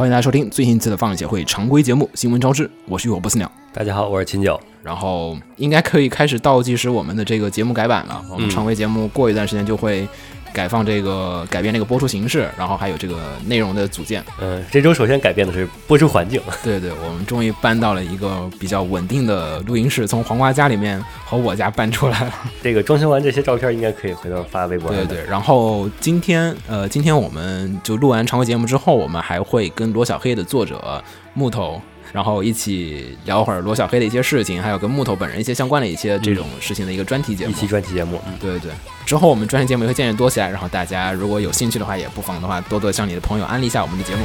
欢迎大家收听最新一期的放映协会常规节目《新闻招之》，我是浴火不死鸟。大家好，我是秦九。然后应该可以开始倒计时我们的这个节目改版了。我们常规节目过一段时间就会改放这个改变这个播出形式，然后还有这个内容的组建。嗯，这周首先改变的是播出环境。对对，我们终于搬到了一个比较稳定的录音室，从黄瓜家里面和我家搬出来了。这个装修完这些照片应该可以回头发微博。对对。然后今天呃，今天我们就录完常规节目之后，我们还会跟罗小黑的作者木头。然后一起聊会儿罗小黑的一些事情，还有跟木头本人一些相关的一些这种事情的一个专题节目。一期专题节目，嗯，对对对。之后我们专题节目也会渐渐多起来，然后大家如果有兴趣的话，也不妨的话多多向你的朋友安利一下我们的节目。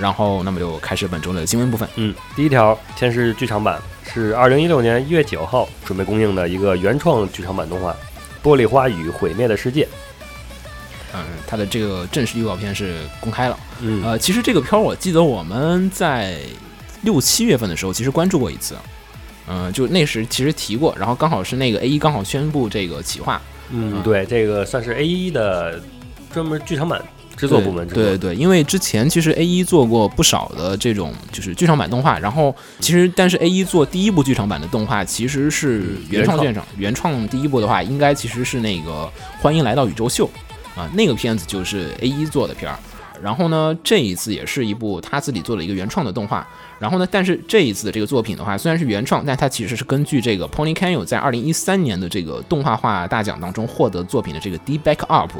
然后，那么就开始本周的新闻部分。嗯，第一条先是剧场版，是二零一六年一月九号准备公映的一个原创剧场版动画《玻璃花与毁灭的世界》。嗯，它的这个正式预告片是公开了。嗯，呃，其实这个片儿我记得我们在六七月份的时候其实关注过一次，嗯，就那时其实提过，然后刚好是那个 A 一刚好宣布这个企划。嗯，对，这个算是 A 一的专门剧场版制作部门。对对对，因为之前其实 A 一做过不少的这种就是剧场版动画，然后其实但是 A 一做第一部剧场版的动画其实是原创剧场，原创第一部的话应该其实是那个欢迎来到宇宙秀。啊，那个片子就是 A 一做的片儿，然后呢，这一次也是一部他自己做了一个原创的动画，然后呢，但是这一次的这个作品的话，虽然是原创，但它其实是根据这个 Pony Canyon 在二零一三年的这个动画化大奖当中获得作品的这个 D Back Up，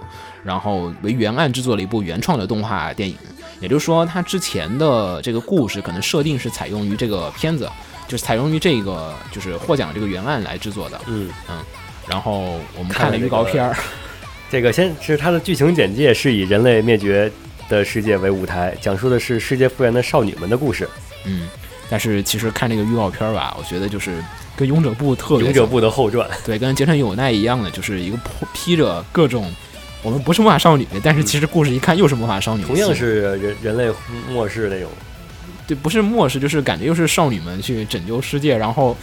然后为原案制作了一部原创的动画电影，也就是说，它之前的这个故事可能设定是采用于这个片子，就是采用于这个就是获奖这个原案来制作的，嗯。嗯，然后我们看了预告片儿。这个先是它的剧情简介，是以人类灭绝的世界为舞台，讲述的是世界复原的少女们的故事。嗯，但是其实看这个预告片吧，我觉得就是跟勇者部特别勇者部的后传，对，跟结城有奈一样的，就是一个披着各种我们不是魔法少女，但是其实故事一看又是魔法少女，同样是人人类末世那种，对，不是末世，就是感觉又是少女们去拯救世界，然后。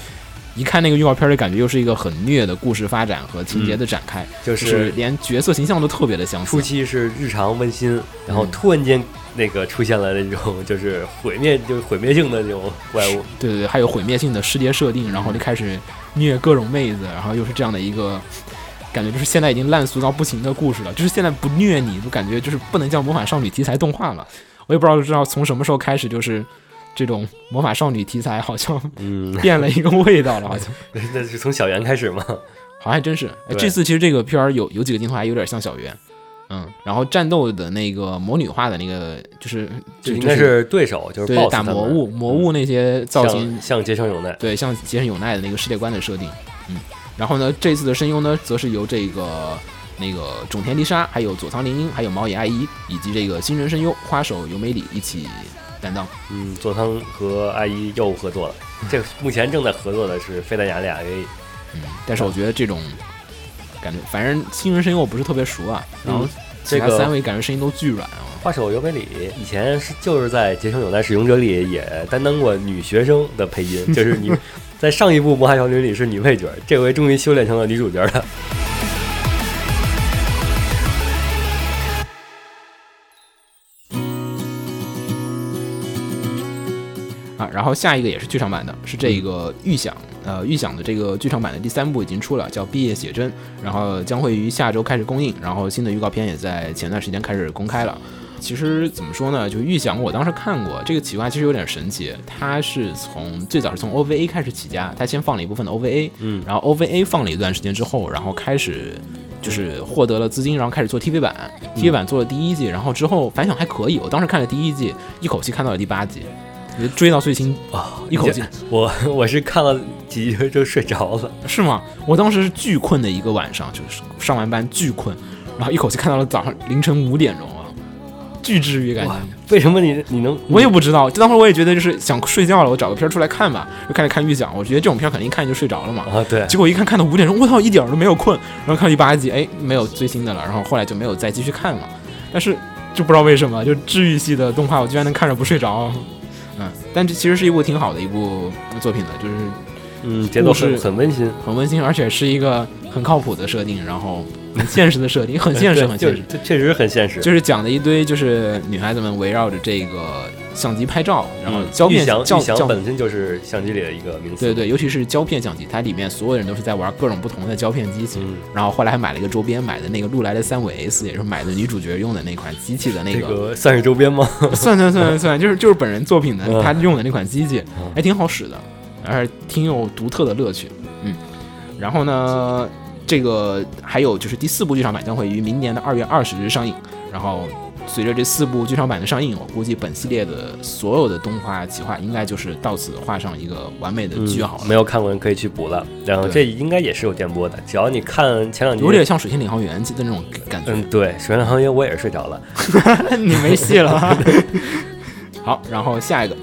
一看那个预告片的感觉，又是一个很虐的故事发展和情节的展开，就是连角色形象都特别的相似。初期是日常温馨，然后突然间那个出现了那种就是毁灭，就是毁灭性的那种怪物。对对对，还有毁灭性的世界设定，然后就开始虐各种妹子，然后又是这样的一个感觉，就是现在已经烂俗到不行的故事了。就是现在不虐你，就感觉就是不能叫魔法少女题材动画了。我也不知道知道从什么时候开始，就是。这种魔法少女题材好像嗯。变了一个味道了，好像。那是从小圆开始吗？好像还真是。这次其实这个片儿有有几个镜头还有点像小圆，嗯，然后战斗的那个魔女化的那个就是就应该是对手，就是打魔物魔物那些造型。像结城有奈，对，像结城有奈的那个世界观的设定，嗯，然后呢，这次的声优呢，则是由这个那个种田梨沙，还有佐仓绫音，还有毛野爱衣，以及这个新人声优花手由美里一起。担当，嗯，佐仓和阿姨又合作了。这个目前正在合作的是费丹雅俩 A，嗯，但是我觉得这种感觉，反正新人声音我不是特别熟啊。然后其他三位感觉声音都巨软啊。画手尤美里以前是就是在《结成有奈使用者》里也担当过女学生的配音，就是你在上一部《魔法少女》里是女配角，这回终于修炼成了女主角了。然后下一个也是剧场版的，是这个预想，呃，预想的这个剧场版的第三部已经出了，叫《毕业写真》，然后将会于下周开始公映，然后新的预告片也在前段时间开始公开了。其实怎么说呢，就预想我当时看过这个企划，其实有点神奇，它是从最早是从 OVA 开始起家，它先放了一部分的 OVA，嗯，然后 OVA 放了一段时间之后，然后开始就是获得了资金，然后开始做 TV 版，TV 版做了第一季，然后之后反响还可以，我当时看了第一季，一口气看到了第八集。追到最新啊，一口气，我 我是看了几集就睡着了，是吗？我当时是巨困的一个晚上，就是上完班巨困，然后一口气看到了早上凌晨五点钟啊，巨治愈感觉。为什么你你能？我也不知道，就当时我也觉得就是想睡觉了，我找个片儿出来看吧，就开始看预讲。我觉得这种片儿肯定一看就睡着了嘛。啊，对。结果一看看到五点钟，我操，一点都没有困。然后看第八集，哎，没有最新的了。然后后来就没有再继续看了。但是就不知道为什么，就治愈系的动画，我居然能看着不睡着。嗯，但这其实是一部挺好的一部作品的，就是，嗯，节奏是很温馨，很温馨，而且是一个很靠谱的设定，然后 很现实的设定，很现实，很现实，这确实很现实。就是讲的一堆，就是女孩子们围绕着这个相机拍照，然后胶片相机本身就是相机里的一个名词。对对，尤其是胶片相机，它里面所有人都是在玩各种不同的胶片机器。然后后来还买了一个周边，买的那个禄来的三五 S，也是买的女主角用的那款机器的那个。算是周边吗？算算算算，就是就是本人作品的，他用的那款机器还挺好使的，而且挺有独特的乐趣。嗯，然后呢？这个还有就是第四部剧场版将会于明年的二月二十日上映，然后随着这四部剧场版的上映，我估计本系列的所有的动画企划应该就是到此画上一个完美的句号。没有看过人可以去补了，然后这应该也是有电波的，只要你看前两集，有点像《水星领航员》的那种感觉。嗯，对，《水星领航员》我也是睡着了，你没戏了。好，然后下一个，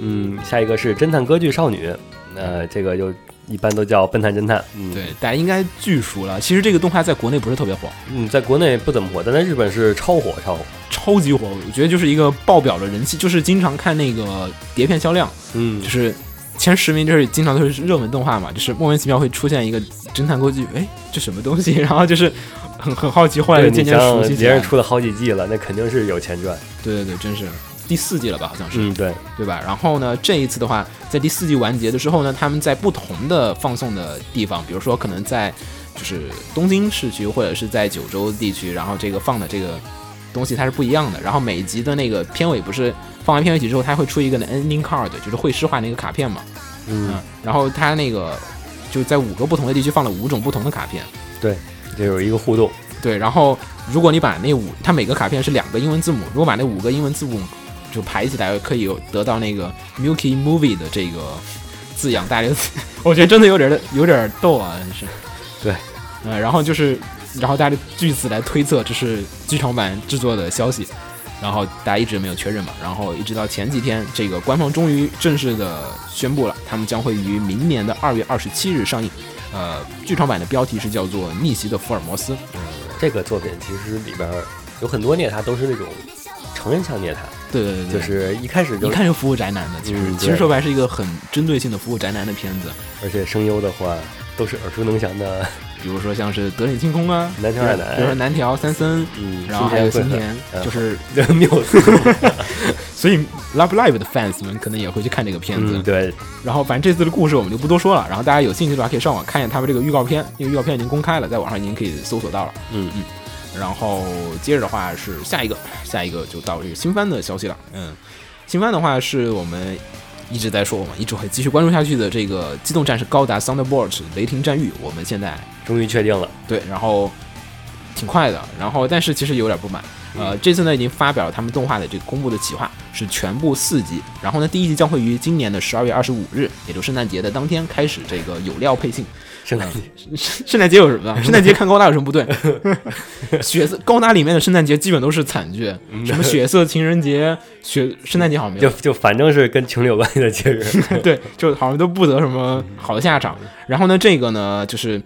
嗯，下一个是侦探歌剧少女，呃，这个就。一般都叫笨蛋侦探，嗯，对，大家应该巨熟了。其实这个动画在国内不是特别火，嗯，在国内不怎么火，但在日本是超火，超火，超级火。我觉得就是一个爆表的人气，就是经常看那个碟片销量，嗯，就是前十名就是经常都是热门动画嘛，就是莫名其妙会出现一个侦探歌剧，哎，这什么东西？然后就是很很好奇，后来就渐渐熟悉。别人出了好几季了，那肯定是有钱赚。对对对，真是。第四季了吧，好像是，嗯，对，对吧？然后呢，这一次的话，在第四季完结的时候呢，他们在不同的放送的地方，比如说可能在就是东京市区或者是在九州地区，然后这个放的这个东西它是不一样的。然后每集的那个片尾不是放完片尾曲之后，它会出一个 ending card，就是会师化那个卡片嘛，嗯，然后它那个就在五个不同的地区放了五种不同的卡片，对，就有一个互动，对。然后如果你把那五，它每个卡片是两个英文字母，如果把那五个英文字母就排起来可以有得到那个 Milky Movie 的这个字样，大家 我觉得真的有点有点逗啊，真是。对，呃，然后就是，然后大家据此来推测这是剧场版制作的消息，然后大家一直没有确认嘛，然后一直到前几天，这个官方终于正式的宣布了，他们将会于明年的二月二十七日上映。呃，剧场版的标题是叫做《逆袭的福尔摩斯》。嗯，这个作品其实里边有很多孽它都是那种成人向孽他。对对对，就是一开始就一看就服务宅男的，其实其实说白是一个很针对性的服务宅男的片子，而且声优的话都是耳熟能详的，比如说像是德里清空啊，南条爱乃，比如说南条三森，嗯，然后还有新田，就是 缪斯，所以 Love Live 的 fans 们可能也会去看这个片子，对，然后反正这次的故事我们就不多说了，然后大家有兴趣的话可以上网看一下他们这个预告片，因为预告片已经公开了，在网上已经可以搜索到了，嗯。嗯。然后接着的话是下一个，下一个就到这个新番的消息了。嗯，新番的话是我们一直在说，我们一直会继续关注下去的这个《机动战士高达 Thunderbolt 雷霆战域》，我们现在终于确定了。对，然后挺快的，然后但是其实有点不满。呃，这次呢已经发表了他们动画的这个公布的企划，是全部四集。然后呢，第一集将会于今年的十二月二十五日，也就圣诞节的当天开始这个有料配信。圣诞节，圣诞节有什么？圣诞节看高达有什么不对？血色高达里面的圣诞节基本都是惨剧，什么血色情人节、血圣诞节好像没有，就就反正是跟情侣有关系的节日，对，就好像都不得什么好的下场。然后呢，这个呢，就是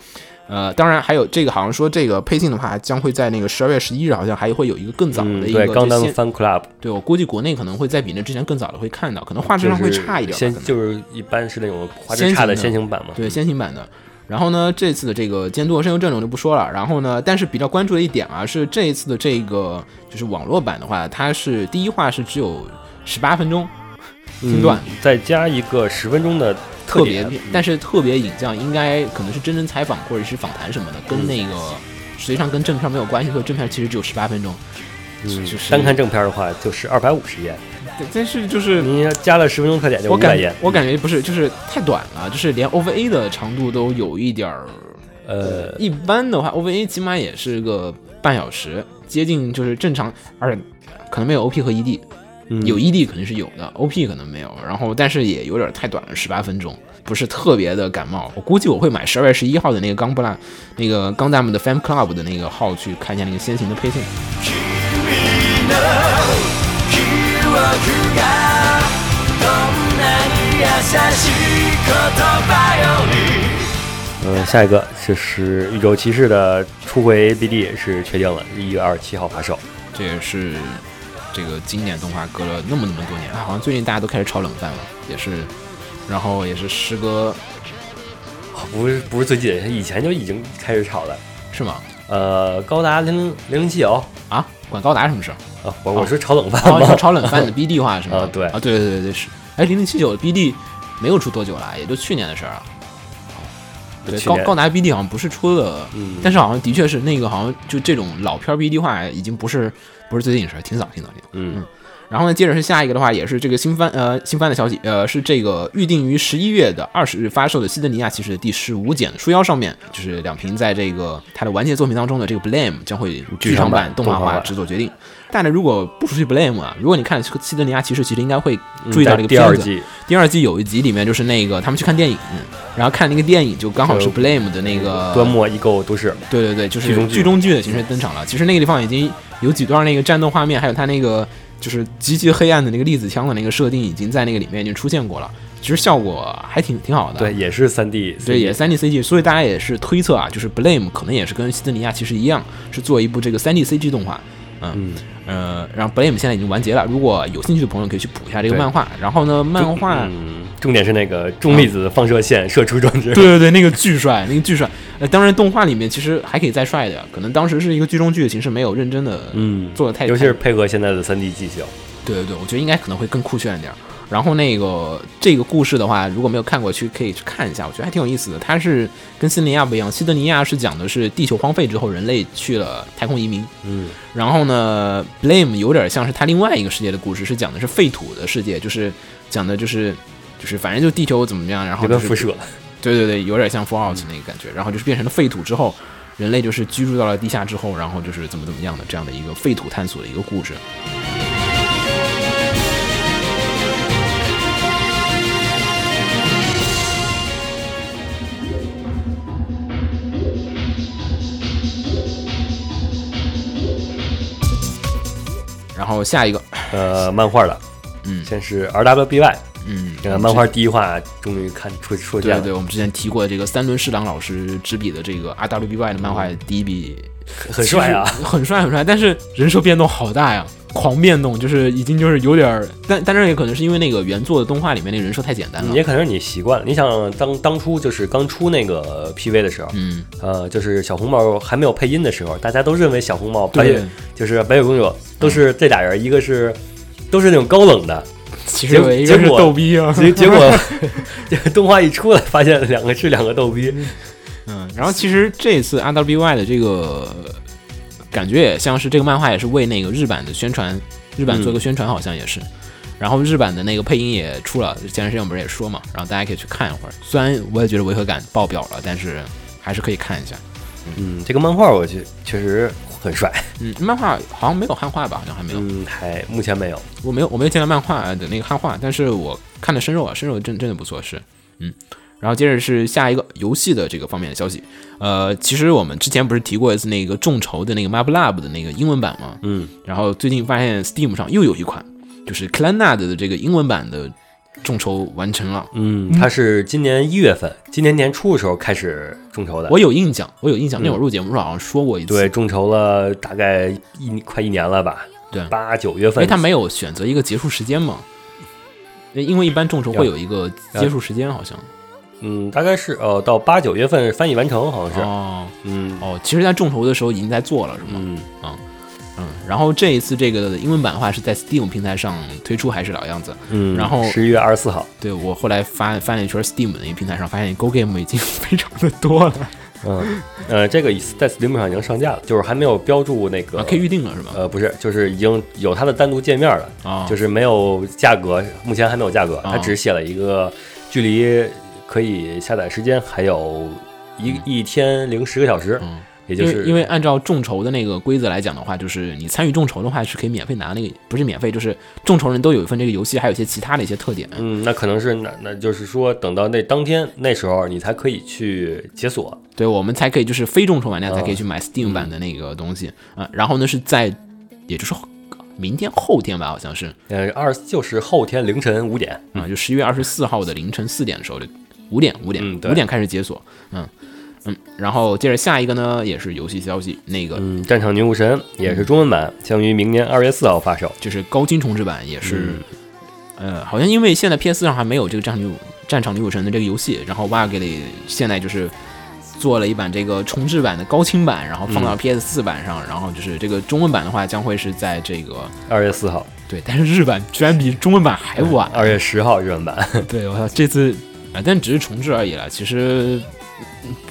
呃，当然还有这个，好像说这个配信的话，将会在那个十二月十一日，好像还会有一个更早的一个刚当 Fan Club。对我估计国内可能会在比那之前更早的会看到，可能画质上会差一点，先就是一般是那种画质差的先行版嘛，对，先行版的。然后呢，这次的这个监督和声优阵容就不说了。然后呢，但是比较关注的一点啊，是这一次的这个就是网络版的话，它是第一话是只有十八分钟，挺短，再加一个十分钟的特别片，但是特别影像应该可能是真人采访或者是访谈什么的，跟那个实际上跟正片没有关系，所以正片其实只有十八分钟。嗯，就是单看正片的话，就是二百五十页。但是就是你加了十分钟特点就我感我感觉不是，就是太短了，就是连 OVA 的长度都有一点儿，呃，一般的话 OVA 起码也是个半小时，接近就是正常，而且可能没有 OP 和 ED，有 ED 肯定是有的，OP 可能没有，然后但是也有点太短了，十八分钟，不是特别的感冒。我估计我会买十二月十一号的那个钢布拉，那个钢弹们的 Fan Club 的那个号去看一下那个先行的配信。嗯，下一个就是《宇宙骑士》的初回 BD 是确定了，一月二十七号发售。这也是这个经典动画隔了那么那么多年，好像最近大家都开始炒冷饭了，也是，然后也是时隔，不是不是最近，以前就已经开始炒了，是吗？呃，高达零零零七九啊，管高达什么事儿？啊，我我说炒冷饭吗说？炒冷饭的 BD 化是吗？啊 对啊，对对对对是。哎，零零七九的 BD 没有出多久了，也就去年的事儿了。对，高高达 BD 好像不是出了，嗯但是好像的确是那个好像就这种老片儿 BD 化已经不是不是最近的事儿，挺早挺早挺早。嗯然后呢，接着是下一个的话，也是这个新番呃新番的消息，呃是这个预定于十一月的二十日发售的《西德尼亚骑士》的第十五卷书腰上面，就是两瓶在这个他的完结作品当中的这个 Blame 将会剧场版动画化制作决定。但是如果不熟悉 Blame 啊，如果你看《西德尼亚骑士》，其实应该会注意到这个嗯第片子。二季第二季有一集里面就是那个他们去看电影，然后看那个电影就刚好是 Blame 的那个端末异构都是，对对对，就是剧中剧的形式登场了。其实那个地方已经有几段那个战斗画面，还有他那个就是极其黑暗的那个粒子枪的那个设定，已经在那个里面已经出现过了。其实效果还挺挺好的。对，也是三 D，对，也三 D CG，所以大家也是推测啊，就是 Blame 可能也是跟西德尼亚其实一样，是做一部这个三 D CG 动画。嗯，呃，然后 Blame 现在已经完结了，如果有兴趣的朋友可以去补一下这个漫画。然后呢，漫画。嗯，重点是那个重粒子放射线射出装置，对对对，那个巨帅，那个巨帅。呃，当然动画里面其实还可以再帅的，可能当时是一个剧中剧的形式，没有认真的嗯，做的太，尤其是配合现在的三 D 技巧，对对对，我觉得应该可能会更酷炫一点。然后那个这个故事的话，如果没有看过去，可以去看一下，我觉得还挺有意思的。它是跟西德尼亚不一样，西德尼亚是讲的是地球荒废之后，人类去了太空移民。嗯然后呢，Blame 有点像是它另外一个世界的故事，是讲的是废土的世界，就是讲的就是就是反正就地球怎么样，然后就是辐射，对对对，有点像 Fallout 那个感觉。然后就是变成了废土之后，人类就是居住到了地下之后，然后就是怎么怎么样的这样的一个废土探索的一个故事。然后下一个，呃，漫画的，嗯先是 RWBY，嗯，这个漫画第一话终于看出出现了，对对，我们之前提过这个三轮侍郎老师执笔的这个 RWBY 的漫画第一笔，很帅啊，很帅很帅，但是人设变动好大呀，狂变动，就是已经就是有点儿，但但是也可能是因为那个原作的动画里面那个人设太简单了，也可能是你习惯了。你想当当初就是刚出那个 PV 的时候，嗯，呃，就是小红帽还没有配音的时候，大家都认为小红帽白对。雪，就是白雪公主都是这俩人，一个是都是那种高冷的，其实有一个是结果逗逼啊，结结果这个 动画一出来，发现两个是两个逗逼，嗯，然后其实这次 RWBY 的这个感觉也像是这个漫画也是为那个日版的宣传，日版做个宣传好像也是。然后日版的那个配音也出了，前段时间我们不是也说嘛，然后大家可以去看一会儿。虽然我也觉得违和感爆表了，但是还是可以看一下。嗯，这个漫画我觉得确实很帅，嗯，漫画好像没有汉化吧？好像还没有，嗯，还目前没有，我没有我没有见到漫画的那个汉化，但是我看了生肉啊，生肉真真的不错，是嗯。然后接着是下一个游戏的这个方面的消息，呃，其实我们之前不是提过一次那个众筹的那个 Map Lab 的那个英文版吗？嗯，然后最近发现 Steam 上又有一款，就是 Clannad 的这个英文版的众筹完成了。嗯，他是今年一月份，今年年初的时候开始众筹的，我有印象，我有印象，嗯那会儿录节目的时候好像说过一次。对，众筹了大概一快一年了吧，对八九月份，因为他没有选择一个结束时间嘛，因为一般众筹会有一个结束时间，好像。嗯，大概是呃到八九月份翻译完成，好像是，哦嗯哦，其实，在众筹的时候已经在做了，是吗？嗯，嗯。然后这一次这个英文版的话是在 Steam 平台上推出，还是老样子。嗯，然后十一月二十四号，对我后来发翻了一圈 Steam 的一个平台上，发现 Go Game 已经非常的多了，嗯呃，这个在 Steam 上已经上架了，就是还没有标注那个啊，可以预定了是吗？呃，不是，就是已经有它的单独界面了，啊，就是没有价格，目前还没有价格，它只写了一个距离可以下载时间还有一一天零十个小时，嗯。也就是因为因为按照众筹的那个规则来讲的话，就是你参与众筹的话是可以免费拿那个，不是免费，就是众筹人都有一份这个游戏，还有一些其他的一些特点。嗯，那可能是那那就是说，等到那当天那时候，你才可以去解锁。对，我们才可以就是非众筹玩家才哦可以去买 Steam 版的那个东西啊、然后呢是在，也就是后明天后天吧，好像是呃，二就是后天凌晨五点。啊、就十一月二十四号的凌晨四点的时候，就五点五点五点开始解锁，嗯嗯，然后接着下一个呢也是游戏消息，那个嗯，战场女武神也是中文版，将于明年二月四号发售。就是高清重制版，也是、嗯。呃，好像因为现在 PS 上还没有这个战场女武战场女武神的这个游戏，然后 w a g l y 现在就是做了一版这个重制版的高清版，然后放到嗯。PS 四版上，然后就是这个中文版的话将会是在这个二月四号，对，但是日版居然比中文版还晚，二月十号日文版。对我操，这次啊，但只是重置而已了，其实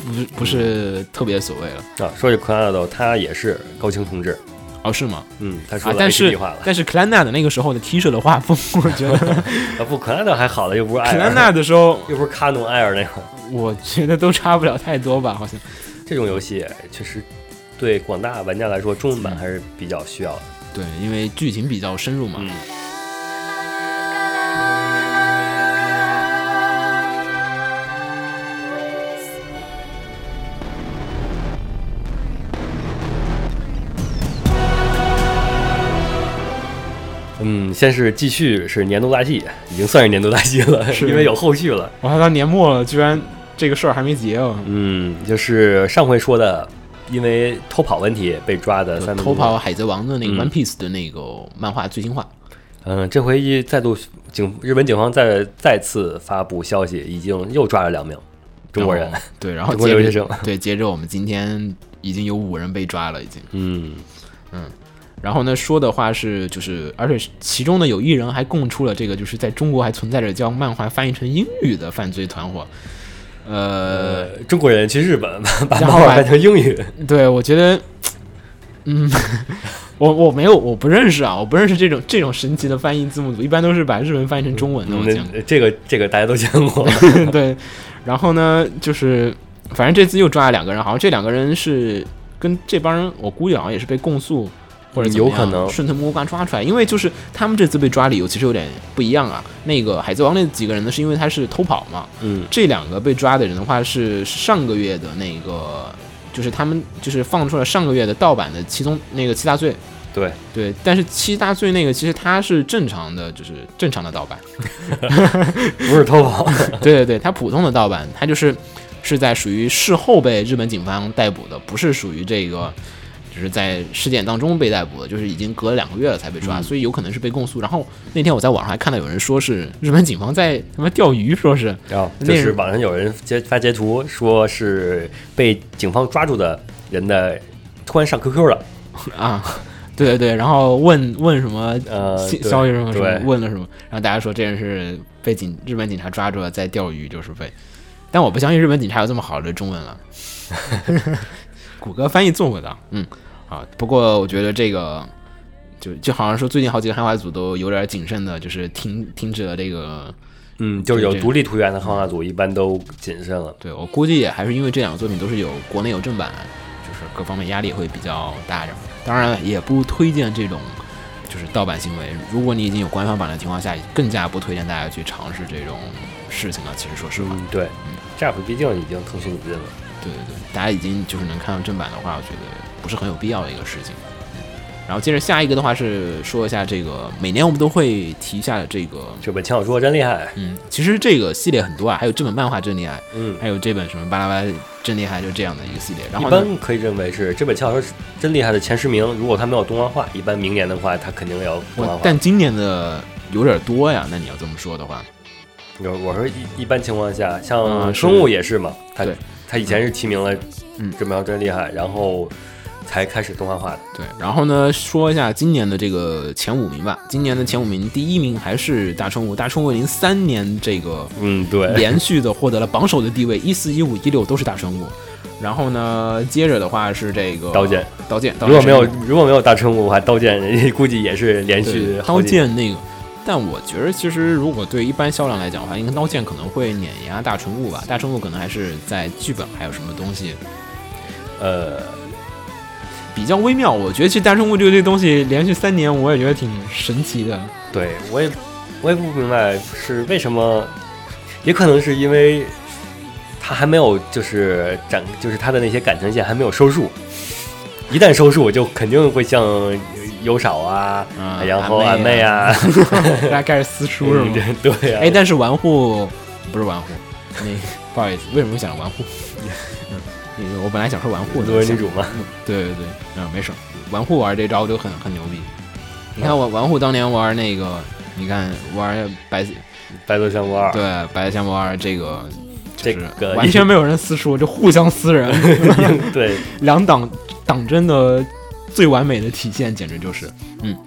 不是不是特别所谓了。啊，说起 c l a n a 它也是高清同志，哦，是吗？嗯，他说了，啊但是。但是克兰纳的那个时候的 T 恤的画风，我觉得 啊不 c l a n a 还好了，又不是艾克兰尔，纳的时候，又不是卡农艾尔那个。我觉得都差不了太多吧，好像。这种游戏确实对广大玩家来说，中文版还是比较需要的。对，因为剧情比较深入嘛。嗯，先是继续是年度大戏，已经算是年度大戏了，是。因为有后续了。我看到年末了，居然这个事儿还没结啊！嗯，就是上回说的，因为偷跑问题被抓的三偷跑海贼王的那个嗯。One Piece 的那个漫画最新话，嗯，这回一再度警日本警方再再次发布消息，已经又抓了两名中国人。对，然后中国留学接着生对，接着我们今天已经有五人被抓了，已经。嗯。嗯，然后呢，说的话是就是，而且其中呢有一人还供出了这个，就是在中国还存在着将漫画翻译成英语的犯罪团伙。呃，呃，中国人去日本把把漫画翻成英语，对，我觉得，嗯，我我没有，我不认识啊，我不认识这种这种神奇的翻译字幕组，一般都是把日文翻译成中文的。我见过。这个这个大家都见过。对，然后呢，就是反正这次又抓了两个人，好像这两个人是跟这帮人，我估计好像也是被供诉或者有可能顺藤摸瓜抓出来，因为就是他们这次被抓理由其实有点不一样啊。那个海贼王那几个人呢，是因为他是偷跑嘛，嗯这两个被抓的人的话是上个月的那个。就是他们就是放出了上个月的盗版的七宗那个七大罪，对，对，但是七大罪那个其实他是正常的，就是正常的盗版，不是偷跑。对对对，它普通的盗版，他就是是在属于事后被日本警方逮捕的，不是属于这个，就是在事件当中被逮捕的，就是已经隔了两个月了才被抓，嗯所以有可能是被供诉。然后那天我在网上还看到有人说是日本警方在他妈钓鱼，说是然后那就是网上有人截发截图，说是被警方抓住的人的突然上 QQ 了，啊。对对对，然后问问什么呃，消息什么什么，问了什么，然后大家说这人是被警日本警察抓住了，在钓鱼，就是被。但我不相信日本警察有这么好的中文了。谷歌翻译做过的，嗯，啊，不过我觉得这个就就好像说最近好几个汉化组都有点谨慎的，就是停停止了这个。嗯，就是有独立图源的汉化组一般都谨慎了。对我估计也还是因为这两个作品都是有国内有正版，就是各方面压力会比较大点儿。当然了，也不推荐这种就是盗版行为。如果你已经有官方版的情况下，更加不推荐大家去尝试这种事情了。其实说实话，嗯，对，Jap 毕竟已经腾讯引进了。对对对，大家已经就是能看到正版的话，我觉得不是很有必要的一个事情。嗯然后接着下一个的话是说一下这个，每年我们都会提一下这个，这本轻小说真厉害。嗯，其实这个系列很多啊，还有这本漫画真厉害，嗯，还有这本什么巴拉巴拉真厉害，就这样的一个系列。然后一，般可以认为是这本轻小说是真厉害的前十名。如果它没有动画化，一般明年的话，它肯定要动画化。但今年的有点多呀，那你要这么说的话，有我说一一般情况下，嗯像生物也是嘛，它对他以前是提名了，嗯这本书真厉害，然后才开始动画化的。对，然后呢，说一下今年的这个前五名吧。今年的前五名，第一名还是大春物，大春物零三年这个嗯，对，连续的获得了榜首的地位，一四、一五、一六都是大春物。然后呢，接着的话是这个刀剑，刀剑，刀如果没有如果没有大春物的话，刀剑估计也是连续刀。剑那个。但我觉得，其实如果对一般销量来讲的话，应该刀剑可能会碾压大春物吧。大春物可能还是在剧本还有什么东西呃，比较微妙。我觉得其实大春物这个这东西连续三年，我也觉得挺神奇的。对我也我也不明白是为什么，也可能是因为他还没有就是展，就是他的那些感情线还没有收束。一旦收束，我就肯定会像优少啊，嗯然后俺俺妹啊，大家开始撕书是吗？嗯对呀、哎，但是玩户不是玩户，那不好意思，为什么想着玩户？嗯，那个我本来想说玩户，作为女主嘛，对对对，嗯，没事，玩户玩这招就很很牛逼。你看我玩户当年玩那个，你看玩白白头相簿二，对白象魔二这个，这个完全没有人撕书，就互相撕人，对，两党党争的最完美的体现，简直就是，嗯。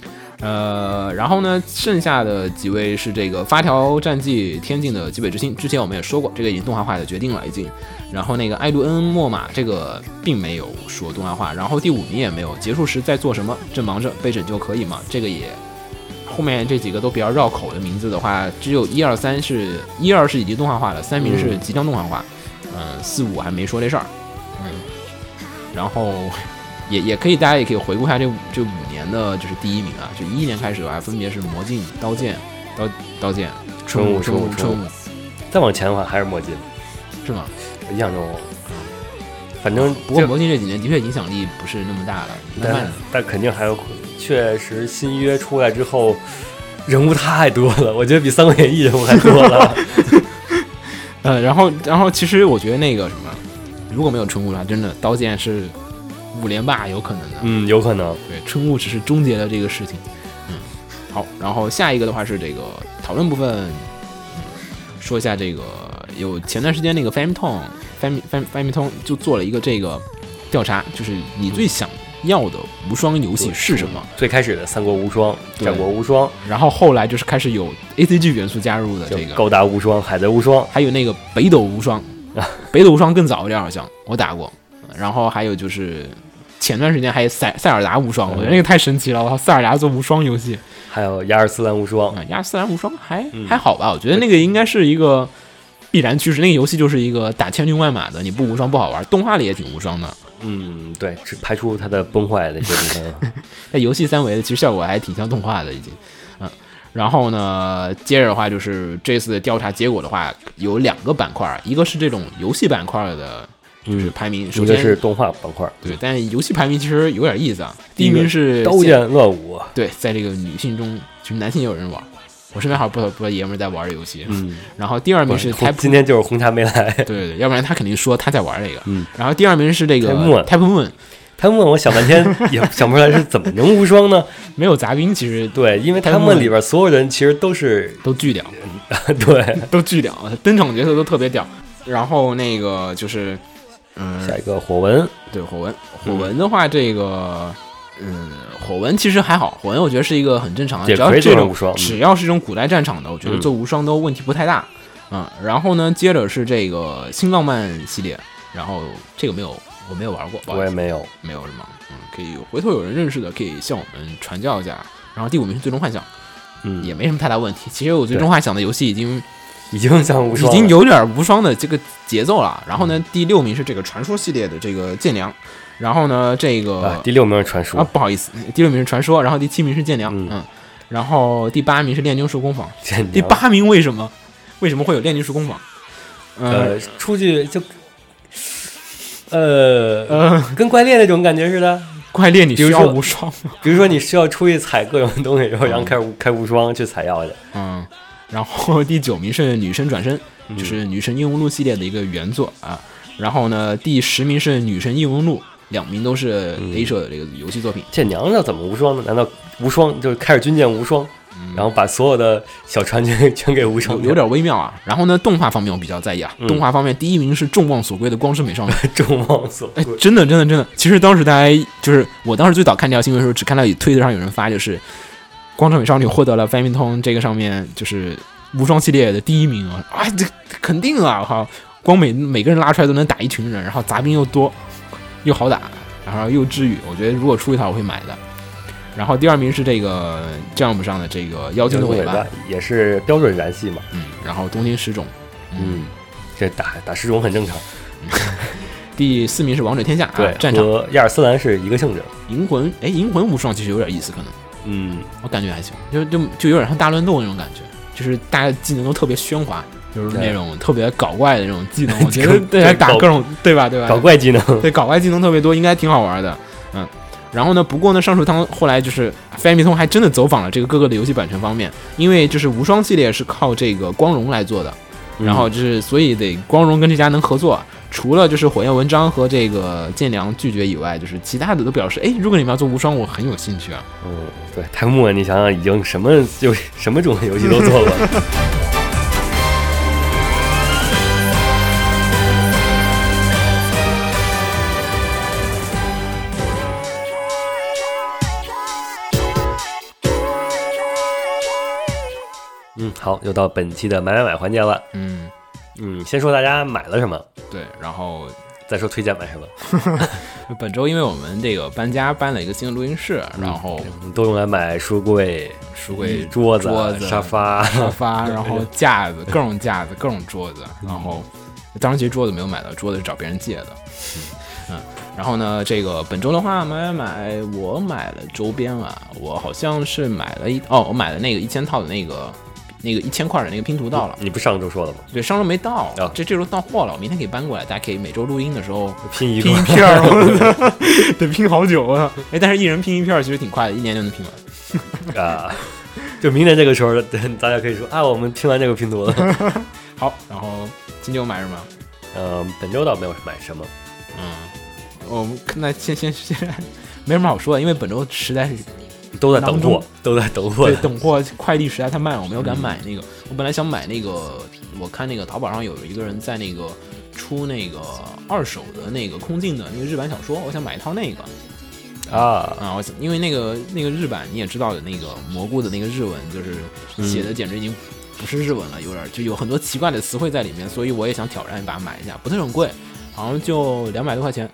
呃，然后呢，剩下的几位是这个发条战记天境的极北之星，之前我们也说过，这个已经动画化的决定了已经。然后那个艾杜恩莫玛这个并没有说动画化，然后第五名也没有。结束时在做什么？正忙着被拯救可以吗？这个也后面这几个都比较绕口的名字的话，只有一二三是一二是已经动画化了，三名是即将动画化，嗯、四五还没说这事儿，嗯，然后也也可以大家也可以回顾一下这五这五年的就是第一名啊，就一一年开始的话，分别是魔镜、刀剑、刀刀剑、春雾春雾、春雾春雾，再往前的话还是魔镜，是吗？我印象中，反正不过魔镜这几年的确影响力不是那么大了，但的。但肯定还有，确实新约出来之后，人物太多了，我觉得比《三国演义》人物还多了。呃，然后然后其实我觉得那个什么，如果没有春雾的话，真的刀剑是五连霸有可能的。嗯，有可能。对，春雾只是终结了这个事情。嗯，好，然后下一个的话是这个讨论部分，嗯，说一下这个有前段时间那个 Famton Fam Fam Famton 就做了一个这个调查，就是你最想要的无双游戏是什么？最开始的《三国无双》《战国无双》，然后后来就是开始有 A C G 元素加入的这个，高达无双、海贼无双，还有那个北斗无双，北斗无双更早一点好像我打过，然后还有就是。前段时间还有塞塞尔达无双，我觉得那个太神奇了！我操，塞尔达做无双游戏，还有亚尔斯兰无双。啊，亚斯兰无双还、嗯还好吧？我觉得那个应该是一个必然趋势。那个游戏就是一个打千军万马的，你不无双不好玩。动画里也挺无双的，嗯，对，只排除它的崩坏的一些地方。那游戏三维的其实效果还挺像动画的已经。嗯，然后呢，接着的话就是这次的调查结果的话，有两个板块，一个是这种游戏板块的，就是排名。首先是动画板块，对，但游戏排名其实有点意思啊。第一名是刀剑乱舞。对，在这个女性中，其实男性也有人玩。我身边好像不少不少爷们在玩这游戏。嗯，然后第二名是今天就是红茶没来。对对对，要不然他肯定说他在玩这个。嗯，然后第二名是这个 Type Moon Type Moon，他们问我想半天 也想不出来是怎么能无双呢？没有杂兵，其实对，因为 Type 他们里边所有人其实都是都巨屌，对。都巨屌，登场角色都特别屌。然后那个就是，嗯，下一个火纹，对火纹，火纹的话，这个。嗯，火纹其实还好，火纹我觉得是一个很正常的，只要这种只要是这种古代战场的，我觉得嗯做无双都问题不太大。嗯，然后呢，接着是这个新浪漫系列，然后这个没有，我没有玩过，不好意思我也没有。没有什么？嗯，可以回头有人认识的可以向我们传教一下。然后第五名是最终幻想，嗯，也没什么太大问题。其实我最终幻想的游戏已经已经像无已经有点无双的这个节奏了。然后呢，第六名是这个传说系列的这个剑良。然后呢，这个啊，第六名是传说啊，不好意思，第六名是传说，然后第七名是剑良，嗯嗯，然后第八名是炼金术工坊。剑第八名为什么？为什么会有炼金术工坊？呃呃，出去就呃呃，跟怪猎那种感觉似的。怪猎你需要无双吗？比如说你需要出去采各种东西，然后然后开始开无双去采药去。嗯，然后第九名是女神转身，嗯就是女神异闻录系列的一个原作啊。然后呢，第十名是女神异闻录，两名都是嗯 A 社的这个游戏作品。这娘娘怎么无双呢？难道无双就是开始军舰无双，然后把所有的小船全全给无双？有有点微妙啊。然后呢，动画方面我比较在意啊。嗯动画方面，第一名是众望所归的光之美少女。众望所哎归。，真的，真的，真的。其实当时大家就是我当时最早看这条新闻的时候，只看到有推特上有人发，就是光之美少女获得了 f a m i t o n 这个上面就是无双系列的第一名啊！啊，这肯定啊！我靠，光每每个人拉出来都能打一群人，然后杂兵又多，又好打，然后又治愈。我觉得如果出一套我会买的。然后第二名是这个 Jump 上的这个妖精的尾巴，也是标准燃系嘛。嗯，然后东京十种，嗯，这打打十种很正常。第四名是王者天下，啊对，战场和亚尔斯兰是一个性质。银魂，哎，银魂无双其实有点意思，可能。嗯，我感觉还行，就就就有点像大乱斗那种感觉，就是大家技能都特别喧哗，就是那种特别搞怪的那种技能，我觉 得大家打各种对吧对吧？搞怪技能。对搞怪技能特别多，应该挺好玩的，嗯。然后呢，不过呢，上述汤后来就是 f a m i t o n 还真的走访了这个各个的游戏版权方面，因为就是无双系列是靠这个光荣来做的，然后就是所以得光荣跟这家能合作。除了就是火焰文章和这个剑良拒绝以外，就是其他的都表示，哎，如果你们要做无双，我很有兴趣啊。嗯，对，泰木，你想想，已经什么就什么种类游戏都做了。嗯，好，又到本期的买买买环节了。嗯。嗯，先说大家买了什么，对，然后再说推荐买什么。本周因为我们这个搬家搬了一个新的录音室，然后都用来买书柜、书柜、桌子、桌子、沙发、沙发，然后架子，各种架子，各种桌子，然后当时其实桌子没有买到，桌子是找别人借的。嗯，然后呢，这个本周的话买买买，我买了周边啊，我好像是买了一哦，我买了那个一千套的那个那个一千块的那个拼图到了。你不上周说了吗？对，上周没到，啊这这周到货了，我明天可以搬过来，大家可以每周录音的时候拼一个拼一片儿 得拼好久啊！哎，但是一人拼一片儿其实挺快的，一年就能拼完。啊，就明年这个时候，大家可以说啊，我们拼完这个拼图了。好，然后今天我买什么？嗯，本周倒没有买什么。嗯，我们那先先先，没什么好说的，因为本周实在是都在等货，都在等货对。等货快递实在太慢了，我没有敢买那个。我本来想买那个，我看那个淘宝上有一个人在那个出那个二手的那个空镜的那个日版小说，我想买一套那个啊，啊，我想因为那个那个日版你也知道的那个蘑菇的那个日文，就是写的简直已经不是日文了，有点就有很多奇怪的词汇在里面，所以我也想挑战一把买一下，不是很贵，好像就两百多块钱。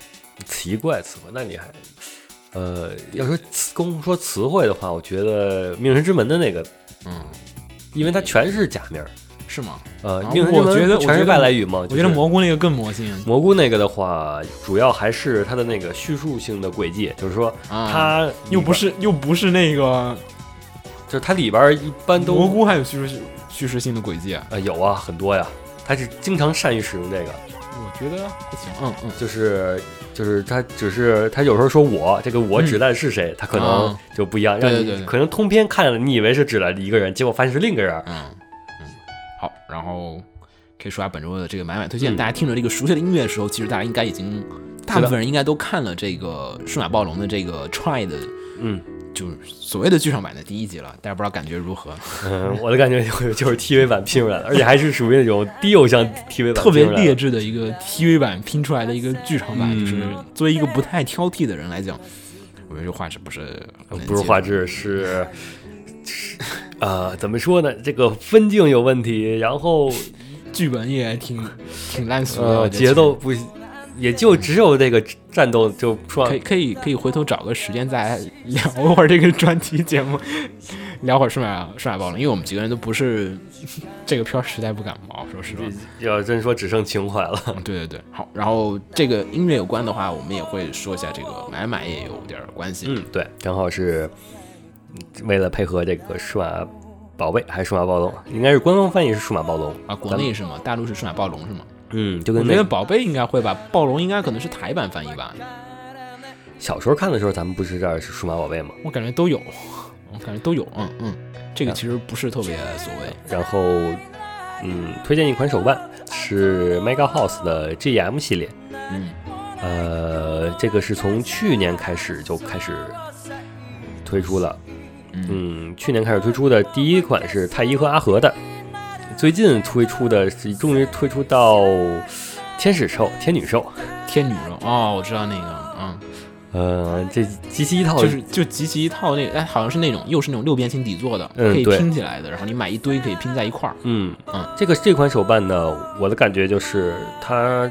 奇怪词汇，那你还，呃，要说词光说词汇的话，我觉得《命运之门》的那个，嗯，因为它全是假名儿，是吗？呃，啊命神之门我觉得全是外来语嘛。我觉得蘑菇那个更魔性。蘑菇那个的话，主要还是它的那个叙述性的轨迹，就是说啊，它又不是又不是那个就是它里边一般都蘑菇还有叙事叙事性的轨迹啊，呃有啊很多呀，它是经常善于使用这个，我觉得还行，嗯嗯，就是就是他只是他有时候说我这个我嗯指代是谁，他可能啊就不一样，让你可能通篇看了你以为是指代一个人，结果发现是另一个人。嗯嗯，好，然后可以说下本周的这个买买推荐。嗯大家听着这个熟悉的音乐的时候，其实大家应该已经，大部分人应该都看了这个数码暴龙的这个 Try 的，嗯就是所谓的剧场版的第一集了。大家不知道感觉如何？嗯，我的感觉就是 就是 TV 版拼出来的，而且还是属于那种低偶像 TV 版 特别劣质的一个 TV 版拼出来的一个剧场版，嗯就是作为一个不太挑剔的人来讲，我觉得这画质不是不是画质是。是呃，怎么说呢？这个分镜有问题，然后剧本也挺挺烂俗的，呃节奏不，也就只有这个战斗就说可以可以可以回头找个时间再聊 会儿这个专题节目，聊会儿数码数码暴龙，因为我们几个人都不是这个片儿实在不感冒，说实话。要真说只剩情怀了。嗯对对对，好，然后这个音乐有关的话，我们也会说一下这个买买也有点关系。嗯，对，正好是为了配合这个数码宝贝还是数码暴龙，应该是官方翻译是数码暴龙啊，国内是吗？大陆是数码暴龙是吗？嗯，就跟那个宝贝应该会吧，暴龙应该可能是台版翻译吧，小时候看的时候，咱们不是这儿是数码宝贝吗？我感觉都有，我感觉都有，嗯嗯，这个其实不是特别所谓。然后，嗯，推荐一款手办是 Mega House 的 GM 系列，嗯。呃，这个是从去年开始就开始推出了，嗯。嗯，去年开始推出的第一款是太一和阿和的，最近推出的是终于推出到天使兽、天女兽，天女兽哦，我知道那个，嗯。呃，这集齐一套就是就集齐一套那个，哎，好像是那种又是那种六边形底座的，可以拼起来的，然后你买一堆可以拼在一块儿。嗯。嗯，这个这款手办呢，我的感觉就是它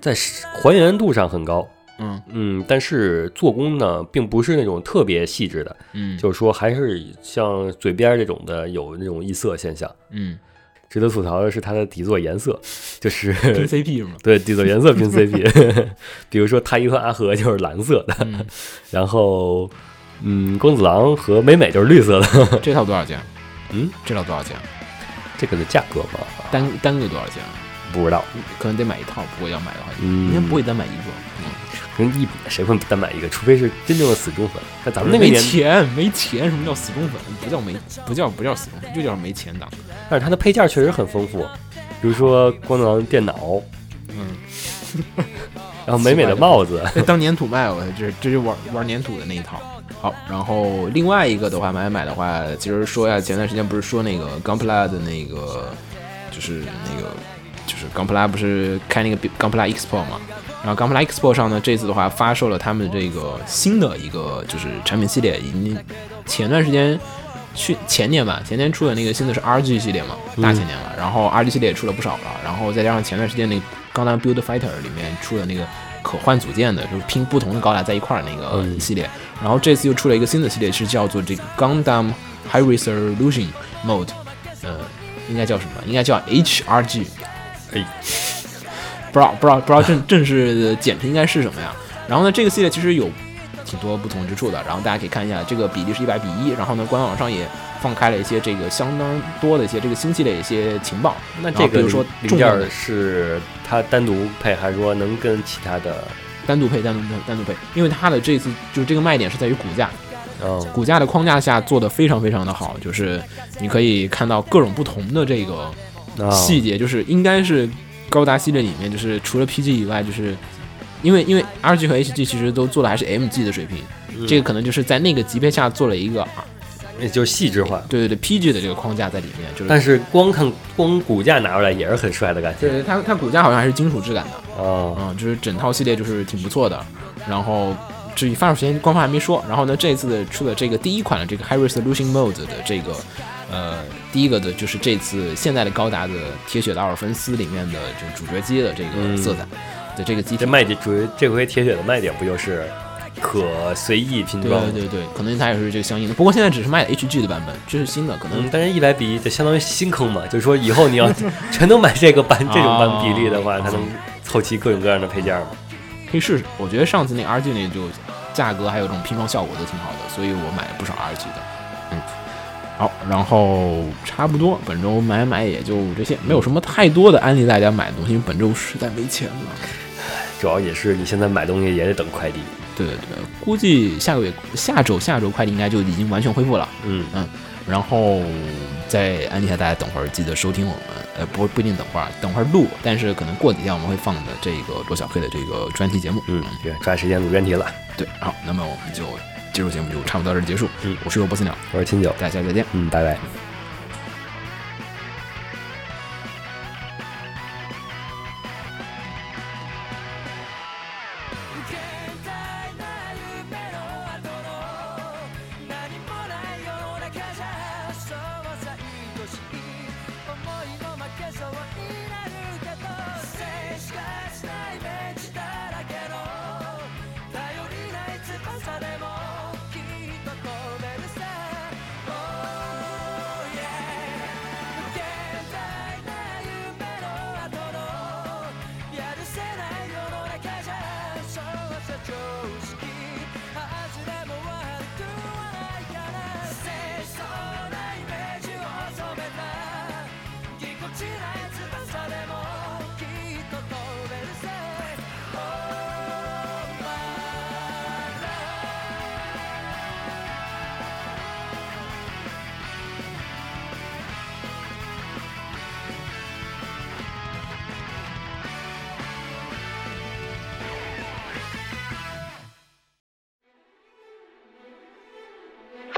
在还原度上很高，嗯。嗯，但是做工呢，并不是那种特别细致的，嗯，就是说还是像嘴边这种的有那种异色现象。嗯值得吐槽的是它的底座颜色，就是 拼 CP 是吗？对底座颜色拼 CP，比如说太一和阿和就是蓝色的，嗯，然后嗯，光子郎和美美就是绿色的。这套多少钱？嗯，这套多少钱？这个的价格嘛，单单个多少钱？不知道，可能得买一套，不过要买的话，嗯应该不会单买一个。嗯，跟一谁会单买一个？除非是真正的死忠粉。那咱们那个没，钱，没钱，什么叫死忠粉？不叫没，不叫不叫死忠粉，就叫没钱党。但是它的配件确实很丰富，比如说光子郎电脑，嗯，然后美美的帽子，当粘土卖，我这这就玩玩粘土的那一套。好，然后另外一个的话，买买的话，其实说一下，前段时间不是说那个钢普拉的那个，就是那个，就是钢普拉不是开那个钢普拉 Expo 嘛？然后钢普拉 Expo 上呢，这次的话发售了他们这个新的一个就是产品系列，已经前段时间去前年吧，前年出的那个新的是 RG 系列嘛，大前年了。然后 RG 系列也出了不少了，然后再加上前段时间那个《钢弹 Build Fighter》里面出的那个可换组件的，就是拼不同的高达在一块儿那个系列。然后这次又出了一个新的系列，是叫做这个《钢弹 High Resolution Mode》，呃，应该叫什么？应该叫 HRG。哎，不知道不知道不知道正正式简称应该是什么呀？然后呢，这个系列其实有挺多不同之处的，然后大家可以看一下，这个比例是一百比一。然后呢，官网上也放开了一些这个相当多的一些这个新系列一些情报。那这个比如说零件是它单独配，还是说能跟其他的单独配、单独配、单独配？因为它的这次就是这个卖点是在于骨架，哦，骨架的框架下做的非常非常的好，就是你可以看到各种不同的这个哦细节，就是应该是高达系列里面，就是除了 PG 以外，就是因为因为 RG 和 HG 其实都做的还是 MG 的水平，这个可能就是在那个级别下做了一个也就是细致化。对对对 PG 的这个框架在里面，就是但是光看光骨架拿出来也是很帅的感觉。对它它骨架好像还是金属质感的，哦，嗯，就是整套系列就是挺不错的。然后至于发售时间，官方还没说。然后呢，这一次的出的这个第一款的这个 High Resolution Mode 的这个，呃，第一个的就是这次现在的高达的铁血的奥尔芬斯里面的就主角机的这个色彩的这个机体这。卖点主这回铁血的卖点不就是可随意拼装？对对对，可能它也是这个相应的。不过现在只是卖的 HG 的版本，这是新的，可能嗯，但是一百比一，就相当于新坑嘛，就是说以后你要 全都买这个版这种版比例的话，它能凑齐各种各样的配件嘛。可以试试。我觉得上次那个 RG 那就价格还有这种拼装效果都挺好的，所以我买了不少 RG 的。嗯，好，然后差不多本周买买也就这些，没有什么太多的安利大家买的东西，因为本周实在没钱了。主要也是你现在买东西也得等快递。对对对，估计下个月、下周、下周快递应该就已经完全恢复了。嗯嗯，然后再安利一下大家，等会儿记得收听我们，呃，不不一定等会儿，等会儿录，但是可能过几天我们会放的这个罗小黑的这个专题节目。嗯，对，抓时间录专题了。对，好，那么我们就这周节目就差不多到这儿结束。嗯，我是罗波斯鸟，我是青九，大家再见。嗯，拜拜。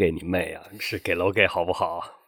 给你妹啊！是给楼给好不好？